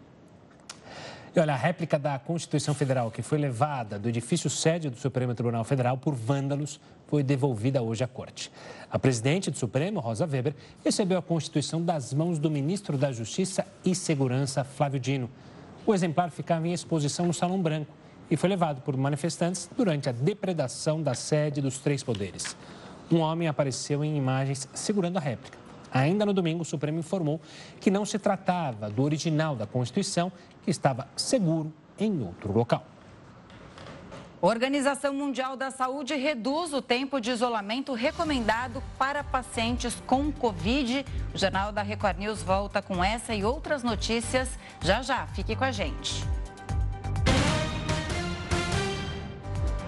E olha, a réplica da Constituição Federal que foi levada do edifício sede do Supremo Tribunal Federal por vândalos foi devolvida hoje à Corte. A presidente do Supremo, Rosa Weber, recebeu a Constituição das mãos do ministro da Justiça e Segurança, Flávio Dino. O exemplar ficava em exposição no Salão Branco e foi levado por manifestantes durante a depredação da sede dos três poderes. Um homem apareceu em imagens segurando a réplica. Ainda no domingo, o Supremo informou que não se tratava do original da Constituição, que estava seguro em outro local. Organização Mundial da Saúde reduz o tempo de isolamento recomendado para pacientes com Covid. O Jornal da Record News volta com essa e outras notícias. Já já, fique com a gente.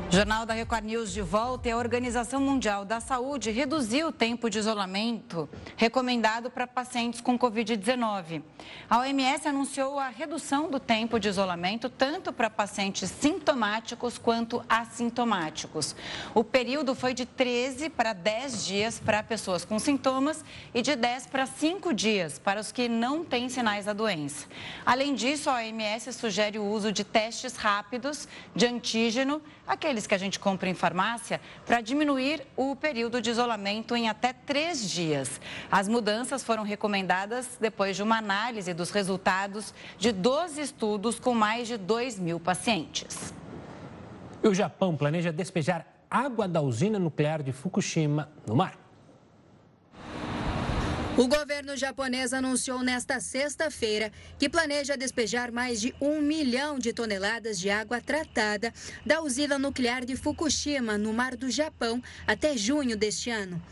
Jornal da Record News de volta e a Organização Mundial da Saúde reduziu o tempo de isolamento recomendado para pacientes com Covid-19. A OMS anunciou a redução do tempo de isolamento tanto para pacientes sintomáticos quanto assintomáticos. O período foi de 13 para 10 dias para pessoas com sintomas e de 10 para 5 dias para os que não têm sinais da doença. Além disso, a OMS sugere o uso de testes rápidos de antígeno, aqueles que a gente compra em farmácia para diminuir o período de isolamento em até três dias. As mudanças foram recomendadas depois de uma análise dos resultados de 12 estudos com mais de 2 mil pacientes. O Japão planeja despejar água da usina nuclear de Fukushima no mar. O governo japonês anunciou nesta sexta-feira que planeja despejar mais de um milhão de toneladas de água tratada da usina nuclear de Fukushima, no Mar do Japão, até junho deste ano.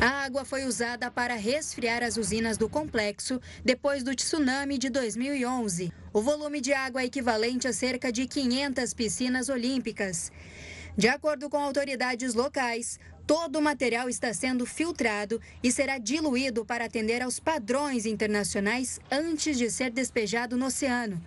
A água foi usada para resfriar as usinas do complexo depois do tsunami de 2011. O volume de água é equivalente a cerca de 500 piscinas olímpicas. De acordo com autoridades locais, Todo o material está sendo filtrado e será diluído para atender aos padrões internacionais antes de ser despejado no oceano.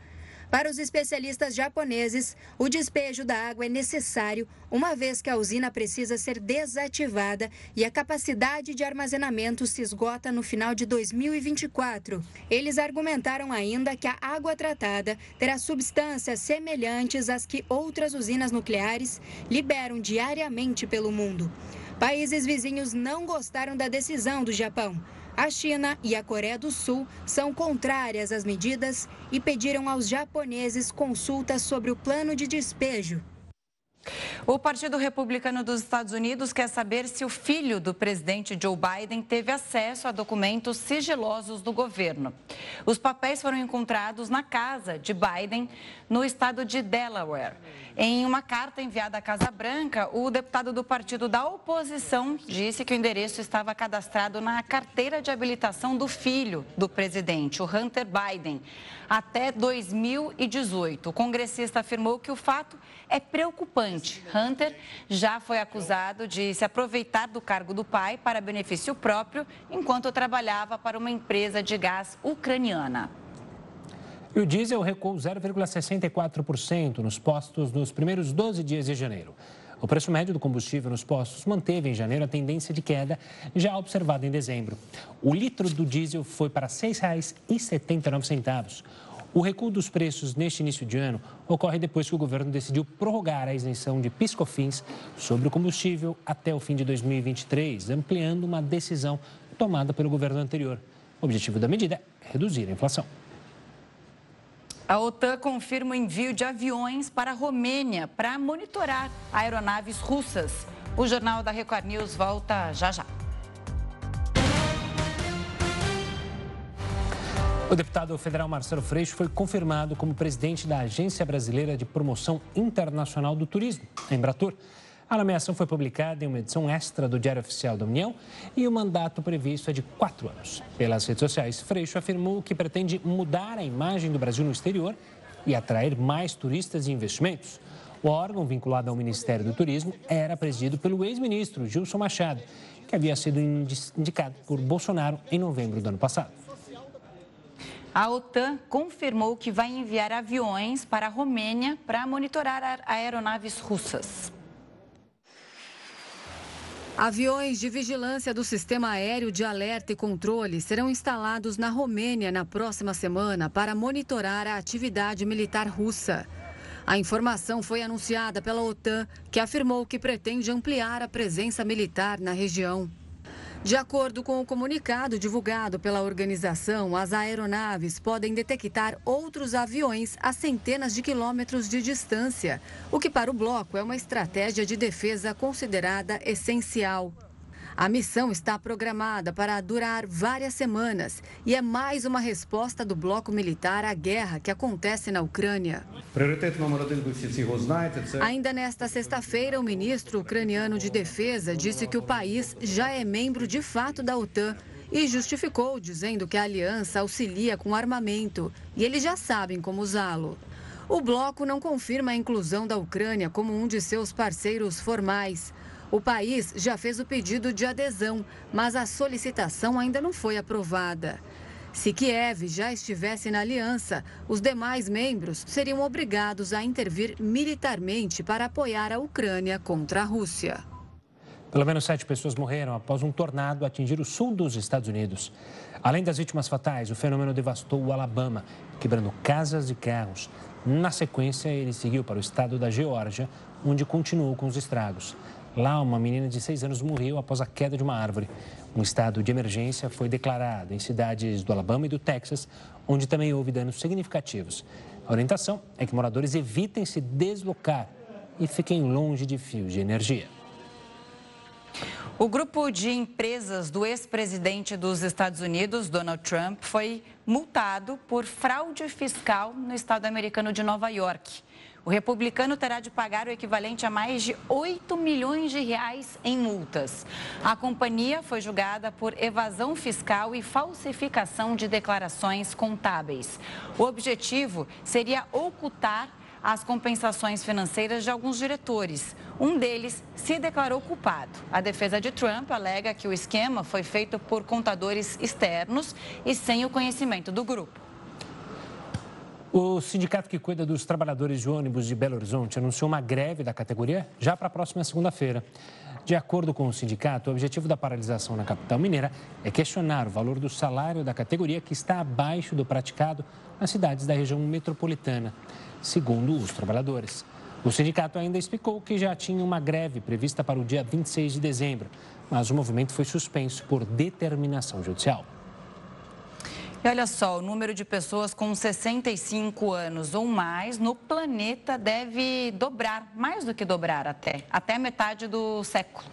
Para os especialistas japoneses, o despejo da água é necessário, uma vez que a usina precisa ser desativada e a capacidade de armazenamento se esgota no final de 2024. Eles argumentaram ainda que a água tratada terá substâncias semelhantes às que outras usinas nucleares liberam diariamente pelo mundo. Países vizinhos não gostaram da decisão do Japão. A China e a Coreia do Sul são contrárias às medidas e pediram aos japoneses consultas sobre o plano de despejo. O Partido Republicano dos Estados Unidos quer saber se o filho do presidente Joe Biden teve acesso a documentos sigilosos do governo. Os papéis foram encontrados na casa de Biden, no estado de Delaware. Em uma carta enviada à Casa Branca, o deputado do partido da oposição disse que o endereço estava cadastrado na carteira de habilitação do filho do presidente, o Hunter Biden, até 2018. O congressista afirmou que o fato é preocupante. Hunter já foi acusado de se aproveitar do cargo do pai para benefício próprio enquanto trabalhava para uma empresa de gás ucraniana. E o diesel recuou 0,64% nos postos nos primeiros 12 dias de janeiro. O preço médio do combustível nos postos manteve em janeiro a tendência de queda já observada em dezembro. O litro do diesel foi para R$ 6,79. O recuo dos preços neste início de ano ocorre depois que o governo decidiu prorrogar a isenção de piscofins sobre o combustível até o fim de 2023, ampliando uma decisão tomada pelo governo anterior. O objetivo da medida é reduzir a inflação. A OTAN confirma o envio de aviões para a Romênia para monitorar aeronaves russas. O Jornal da Record News volta já já. O deputado federal Marcelo Freixo foi confirmado como presidente da Agência Brasileira de Promoção Internacional do Turismo, a Embratur. A nomeação foi publicada em uma edição extra do Diário Oficial da União e o mandato previsto é de quatro anos. Pelas redes sociais, Freixo afirmou que pretende mudar a imagem do Brasil no exterior e atrair mais turistas e investimentos. O órgão vinculado ao Ministério do Turismo era presidido pelo ex-ministro Gilson Machado, que havia sido indicado por Bolsonaro em novembro do ano passado. A OTAN confirmou que vai enviar aviões para a Romênia para monitorar aeronaves russas. Aviões de vigilância do sistema aéreo de alerta e controle serão instalados na Romênia na próxima semana para monitorar a atividade militar russa. A informação foi anunciada pela OTAN, que afirmou que pretende ampliar a presença militar na região. De acordo com o comunicado divulgado pela organização, as aeronaves podem detectar outros aviões a centenas de quilômetros de distância, o que para o bloco é uma estratégia de defesa considerada essencial. A missão está programada para durar várias semanas e é mais uma resposta do bloco militar à guerra que acontece na Ucrânia. Ainda nesta sexta-feira, o ministro ucraniano de Defesa disse que o país já é membro de fato da OTAN e justificou dizendo que a aliança auxilia com armamento e eles já sabem como usá-lo. O bloco não confirma a inclusão da Ucrânia como um de seus parceiros formais. O país já fez o pedido de adesão, mas a solicitação ainda não foi aprovada. Se Kiev já estivesse na aliança, os demais membros seriam obrigados a intervir militarmente para apoiar a Ucrânia contra a Rússia. Pelo menos sete pessoas morreram após um tornado atingir o sul dos Estados Unidos. Além das vítimas fatais, o fenômeno devastou o Alabama, quebrando casas e carros. Na sequência, ele seguiu para o estado da Geórgia, onde continuou com os estragos. Lá, uma menina de seis anos morreu após a queda de uma árvore. Um estado de emergência foi declarado em cidades do Alabama e do Texas, onde também houve danos significativos. A orientação é que moradores evitem se deslocar e fiquem longe de fios de energia. O grupo de empresas do ex-presidente dos Estados Unidos, Donald Trump, foi multado por fraude fiscal no estado americano de Nova York. O republicano terá de pagar o equivalente a mais de 8 milhões de reais em multas. A companhia foi julgada por evasão fiscal e falsificação de declarações contábeis. O objetivo seria ocultar as compensações financeiras de alguns diretores. Um deles se declarou culpado. A defesa de Trump alega que o esquema foi feito por contadores externos e sem o conhecimento do grupo. O sindicato que cuida dos trabalhadores de ônibus de Belo Horizonte anunciou uma greve da categoria já para a próxima segunda-feira. De acordo com o sindicato, o objetivo da paralisação na capital mineira é questionar o valor do salário da categoria que está abaixo do praticado nas cidades da região metropolitana, segundo os trabalhadores. O sindicato ainda explicou que já tinha uma greve prevista para o dia 26 de dezembro, mas o movimento foi suspenso por determinação judicial. E olha só, o número de pessoas com 65 anos ou mais no planeta deve dobrar, mais do que dobrar até, até metade do século.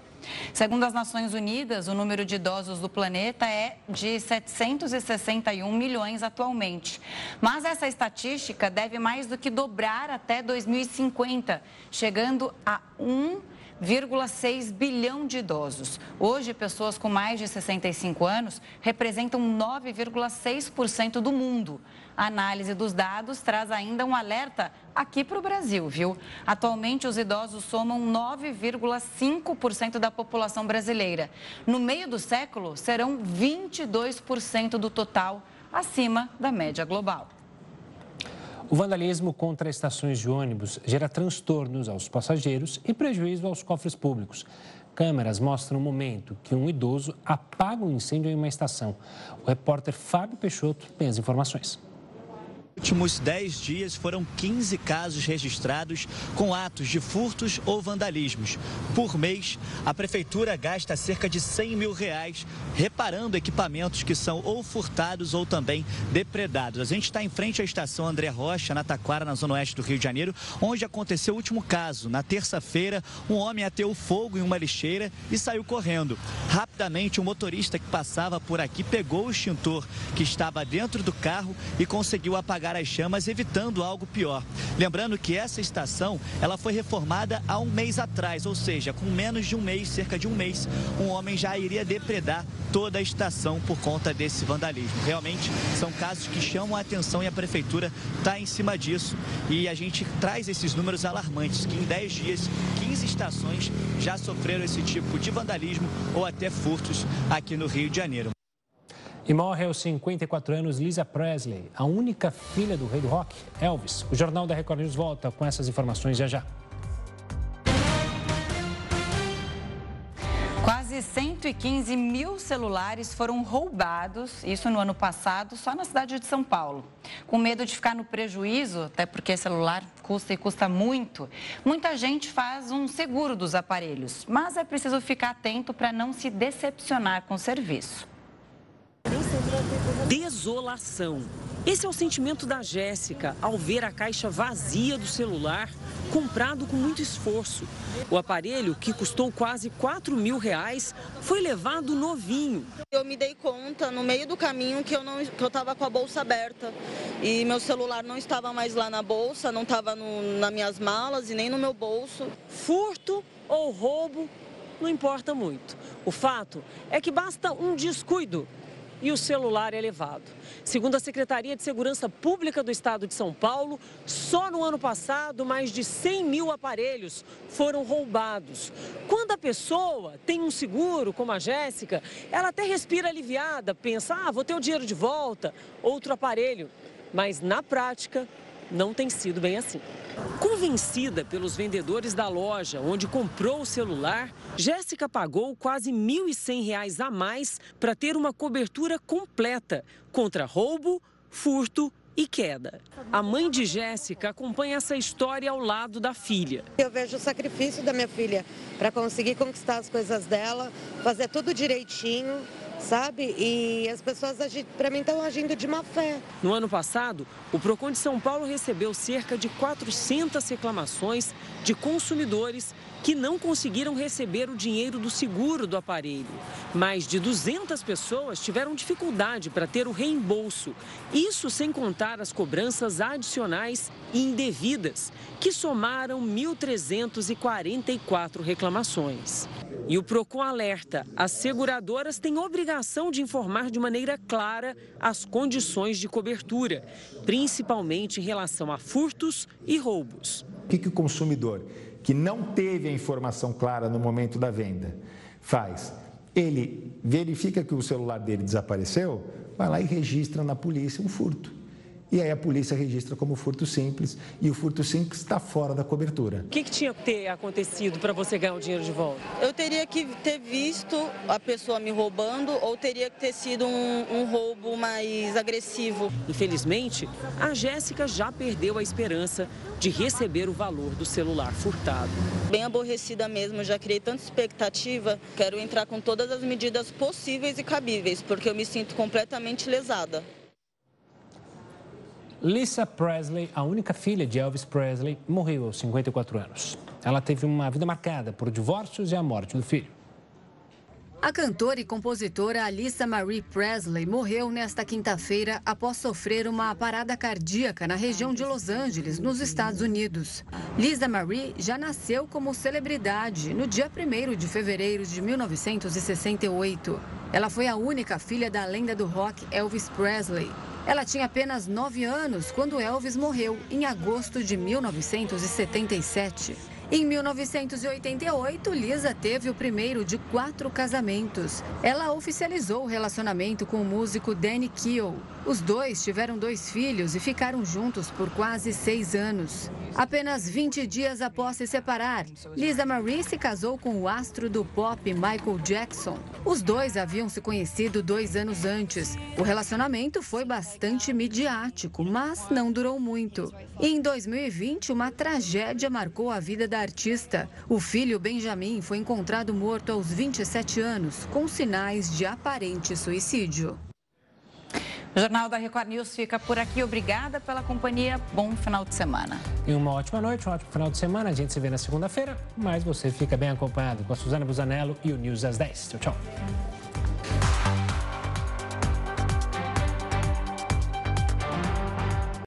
Segundo as Nações Unidas, o número de idosos do planeta é de 761 milhões atualmente. Mas essa estatística deve mais do que dobrar até 2050, chegando a 1 1,6 bilhão de idosos. Hoje, pessoas com mais de 65 anos representam 9,6% do mundo. A análise dos dados traz ainda um alerta aqui para o Brasil, viu? Atualmente, os idosos somam 9,5% da população brasileira. No meio do século, serão 22% do total, acima da média global. O vandalismo contra estações de ônibus gera transtornos aos passageiros e prejuízo aos cofres públicos. Câmeras mostram o momento que um idoso apaga um incêndio em uma estação. O repórter Fábio Peixoto tem as informações. Últimos 10 dias foram 15 casos registrados com atos de furtos ou vandalismos. Por mês, a prefeitura gasta cerca de 100 mil reais reparando equipamentos que são ou furtados ou também depredados. A gente está em frente à estação André Rocha, na Taquara, na zona oeste do Rio de Janeiro, onde aconteceu o último caso. Na terça-feira, um homem ateou fogo em uma lixeira e saiu correndo. Rapidamente, o um motorista que passava por aqui pegou o extintor que estava dentro do carro e conseguiu apagar apagar as chamas, evitando algo pior. Lembrando que essa estação ela foi reformada há um mês atrás, ou seja, com menos de um mês, cerca de um mês, um homem já iria depredar toda a estação por conta desse vandalismo. Realmente são casos que chamam a atenção e a prefeitura está em cima disso. E a gente traz esses números alarmantes, que em 10 dias, 15 estações já sofreram esse tipo de vandalismo ou até furtos aqui no Rio de Janeiro. E morre aos 54 anos Lisa Presley, a única filha do rei do rock, Elvis. O Jornal da Record News volta com essas informações já já. Quase 115 mil celulares foram roubados, isso no ano passado, só na cidade de São Paulo. Com medo de ficar no prejuízo, até porque celular custa e custa muito, muita gente faz um seguro dos aparelhos, mas é preciso ficar atento para não se decepcionar com o serviço. Desolação. Esse é o sentimento da Jéssica ao ver a caixa vazia do celular, comprado com muito esforço. O aparelho, que custou quase 4 mil reais, foi levado novinho. Eu me dei conta no meio do caminho que eu não que eu estava com a bolsa aberta e meu celular não estava mais lá na bolsa, não estava nas minhas malas e nem no meu bolso. Furto ou roubo, não importa muito. O fato é que basta um descuido e o celular é levado. Segundo a Secretaria de Segurança Pública do Estado de São Paulo, só no ano passado, mais de 100 mil aparelhos foram roubados. Quando a pessoa tem um seguro, como a Jéssica, ela até respira aliviada, pensa, ah, vou ter o dinheiro de volta, outro aparelho. Mas na prática, não tem sido bem assim. Convencida pelos vendedores da loja onde comprou o celular, Jéssica pagou quase R$ 1.100 a mais para ter uma cobertura completa contra roubo, furto e queda. A mãe de Jéssica acompanha essa história ao lado da filha. Eu vejo o sacrifício da minha filha para conseguir conquistar as coisas dela, fazer tudo direitinho sabe? E as pessoas, para mim, estão agindo de má fé. No ano passado, o Procon de São Paulo recebeu cerca de 400 reclamações de consumidores que não conseguiram receber o dinheiro do seguro do aparelho. Mais de 200 pessoas tiveram dificuldade para ter o reembolso. Isso sem contar as cobranças adicionais e indevidas, que somaram 1.344 reclamações. E o Procon alerta: as seguradoras têm obrigação de informar de maneira clara as condições de cobertura, principalmente em relação a furtos e roubos. O que, que o consumidor que não teve a informação clara no momento da venda faz? Ele verifica que o celular dele desapareceu, vai lá e registra na polícia um furto e aí a polícia registra como furto simples e o furto simples está fora da cobertura. O que, que tinha que ter acontecido para você ganhar o dinheiro de volta? Eu teria que ter visto a pessoa me roubando ou teria que ter sido um, um roubo mais agressivo. Infelizmente, a Jéssica já perdeu a esperança de receber o valor do celular furtado. Bem aborrecida mesmo, já criei tanta expectativa, quero entrar com todas as medidas possíveis e cabíveis, porque eu me sinto completamente lesada. Lisa Presley, a única filha de Elvis Presley, morreu aos 54 anos. Ela teve uma vida marcada por divórcios e a morte do filho. A cantora e compositora Alissa Marie Presley morreu nesta quinta-feira após sofrer uma parada cardíaca na região de Los Angeles, nos Estados Unidos. Lisa Marie já nasceu como celebridade no dia 1 de fevereiro de 1968. Ela foi a única filha da lenda do rock Elvis Presley. Ela tinha apenas 9 anos quando Elvis morreu, em agosto de 1977. Em 1988, Lisa teve o primeiro de quatro casamentos. Ela oficializou o relacionamento com o músico Danny Keough. Os dois tiveram dois filhos e ficaram juntos por quase seis anos. Apenas 20 dias após se separar, Lisa Marie se casou com o astro do pop Michael Jackson. Os dois haviam se conhecido dois anos antes. O relacionamento foi bastante midiático, mas não durou muito. E em 2020, uma tragédia marcou a vida da artista. O filho Benjamin foi encontrado morto aos 27 anos, com sinais de aparente suicídio. O Jornal da Record News fica por aqui. Obrigada pela companhia. Bom final de semana. E uma ótima noite, um ótimo final de semana. A gente se vê na segunda-feira, mas você fica bem acompanhado com a Suzana Busanello e o News às 10. Tchau, tchau.